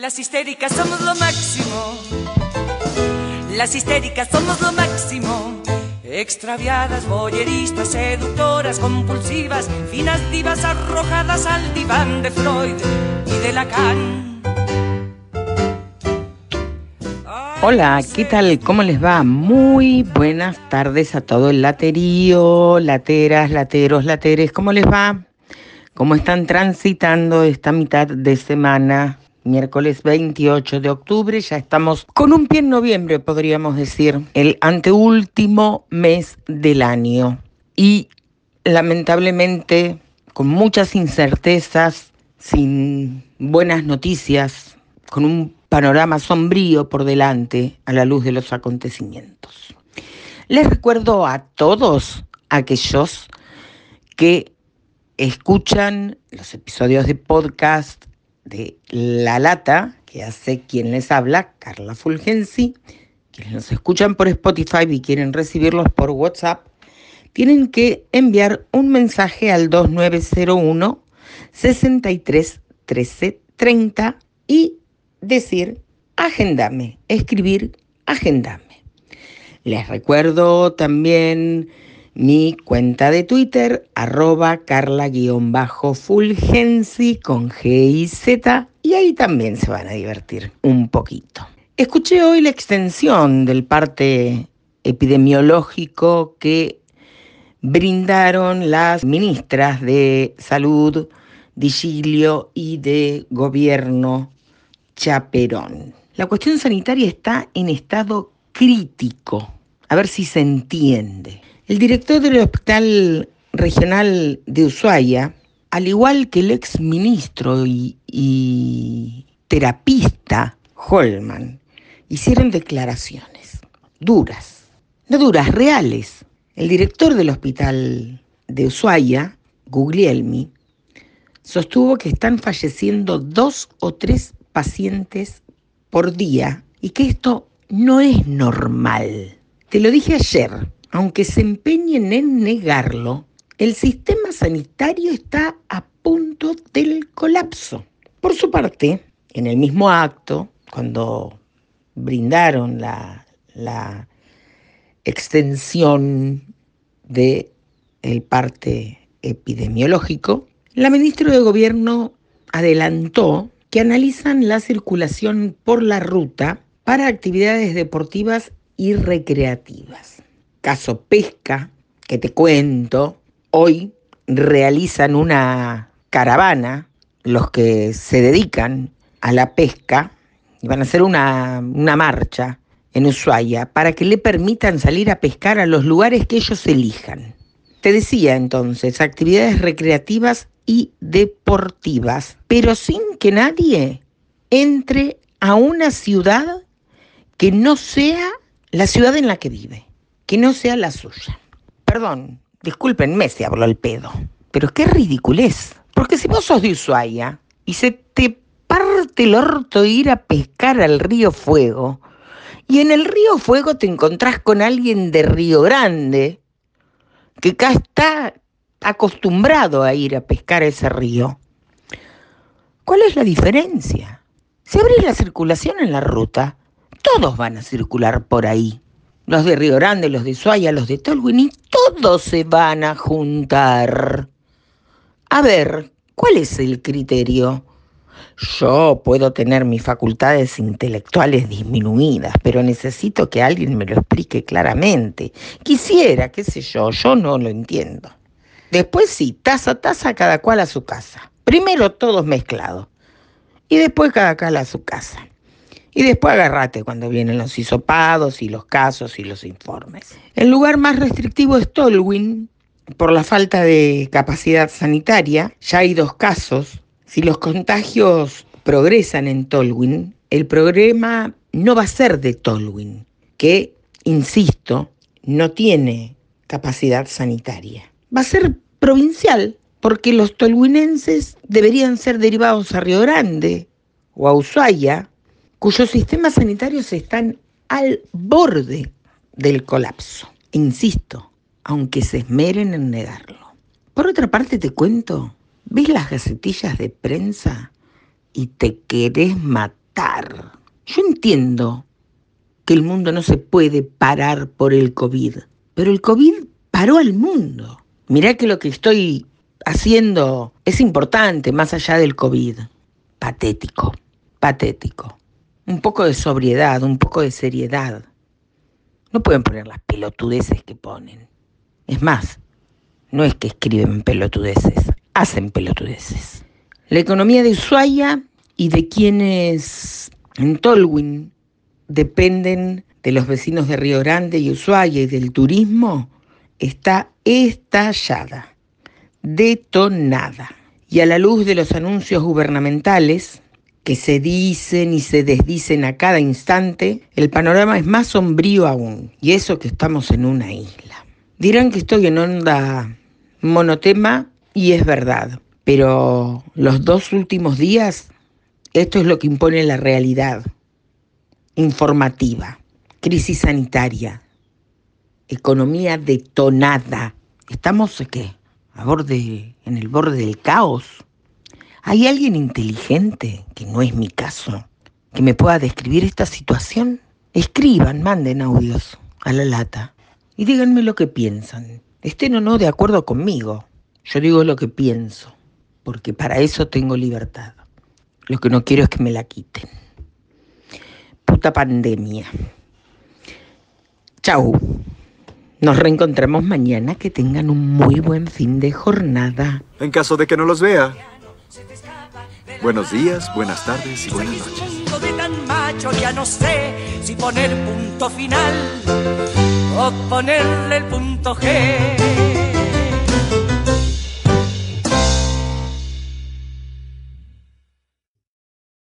Las histéricas somos lo máximo. Las histéricas somos lo máximo. Extraviadas, boyeristas, seductoras, compulsivas, finas divas arrojadas al diván de Freud y de Lacan. Hola, ¿qué tal? ¿Cómo les va? Muy buenas tardes a todo el laterío, lateras, lateros, lateres. ¿Cómo les va? ¿Cómo están transitando esta mitad de semana? Miércoles 28 de octubre, ya estamos con un pie en noviembre, podríamos decir, el anteúltimo mes del año. Y lamentablemente, con muchas incertezas, sin buenas noticias, con un panorama sombrío por delante a la luz de los acontecimientos. Les recuerdo a todos aquellos que escuchan los episodios de podcast de La Lata, que hace quien les habla, Carla Fulgensi, quienes nos escuchan por Spotify y quieren recibirlos por WhatsApp, tienen que enviar un mensaje al 2901 63 13 30 y decir agendame, escribir agendame. Les recuerdo también mi cuenta de Twitter, arroba carla-fulgensi con G y Z, y ahí también se van a divertir un poquito. Escuché hoy la extensión del parte epidemiológico que brindaron las ministras de Salud, Digilio y de Gobierno Chaperón. La cuestión sanitaria está en estado crítico. A ver si se entiende. El director del Hospital Regional de Ushuaia, al igual que el ex ministro y, y terapista Holman, hicieron declaraciones duras, no duras, reales. El director del Hospital de Ushuaia, Guglielmi, sostuvo que están falleciendo dos o tres pacientes por día y que esto no es normal. Te lo dije ayer, aunque se empeñen en negarlo, el sistema sanitario está a punto del colapso. Por su parte, en el mismo acto, cuando brindaron la, extensión del el parte epidemiológico, la ministra de Gobierno adelantó que analizan la circulación por la ruta para actividades deportivas y recreativas caso pesca, que te cuento, hoy realizan una caravana, los que se dedican a la pesca, y van a hacer una, una marcha en Ushuaia para que le permitan salir a pescar a los lugares que ellos elijan. Te decía entonces, actividades recreativas y deportivas, pero sin que nadie entre a una ciudad que no sea la ciudad en la que vive que no sea la suya. Perdón, discúlpenme si hablo al pedo, pero qué ridiculez. Porque si vos sos de Ushuaia y se te parte el orto ir a pescar al río Fuego, y en el río Fuego te encontrás con alguien de Río Grande, que acá está acostumbrado a ir a pescar ese río. ¿Cuál es la diferencia? Si abrís la circulación en la ruta, todos van a circular por ahí los de Río Grande, los de Suaya, los de Tolwyn, y todos se van a juntar. A ver, ¿cuál es el criterio? Yo puedo tener mis facultades intelectuales disminuidas, pero necesito que alguien me lo explique claramente. Quisiera, qué sé yo, yo no lo entiendo. Después sí, taza a taza, cada cual a su casa. Primero todos mezclados. Y después cada cual a su casa. Y después agarrate cuando vienen los hisopados y los casos y los informes. El lugar más restrictivo es Tolwyn, por la falta de capacidad sanitaria. Ya hay dos casos. Si los contagios progresan en Tolwyn, el problema no va a ser de Tolwyn, que, insisto, no tiene capacidad sanitaria. Va a ser provincial, porque los tolwinenses deberían ser derivados a Río Grande o a Ushuaia cuyos sistemas sanitarios están al borde del colapso. Insisto, aunque se esmeren en negarlo. Por otra parte, te cuento, ¿ves las gacetillas de prensa y te querés matar? Yo entiendo que el mundo no se puede parar por el COVID, pero el COVID paró al mundo. Mirá que lo que estoy haciendo es importante más allá del COVID. Patético, patético. Un poco de sobriedad, un poco de seriedad. No pueden poner las pelotudeces que ponen. Es más, no es que escriben pelotudeces, hacen pelotudeces. La economía de Ushuaia y de quienes en Tolwyn dependen de los vecinos de Río Grande y Ushuaia y del turismo está estallada, detonada. Y a la luz de los anuncios gubernamentales que se dicen y se desdicen a cada instante, el panorama es más sombrío aún. Y eso que estamos en una isla. Dirán que estoy en onda monotema y es verdad. Pero los dos últimos días, esto es lo que impone la realidad informativa, crisis sanitaria, economía detonada. Estamos ¿qué? A borde, en el borde del caos. ¿Hay alguien inteligente, que no es mi caso, que me pueda describir esta situación? Escriban, manden audios a la lata y díganme lo que piensan. Estén o no de acuerdo conmigo. Yo digo lo que pienso, porque para eso tengo libertad. Lo que no quiero es que me la quiten. Puta pandemia. Chau. Nos reencontramos mañana. Que tengan un muy buen fin de jornada. En caso de que no los vea. Buenos días, buenas tardes y buenas noches. de tan macho ya no sé si poner punto final o ponerle el punto G.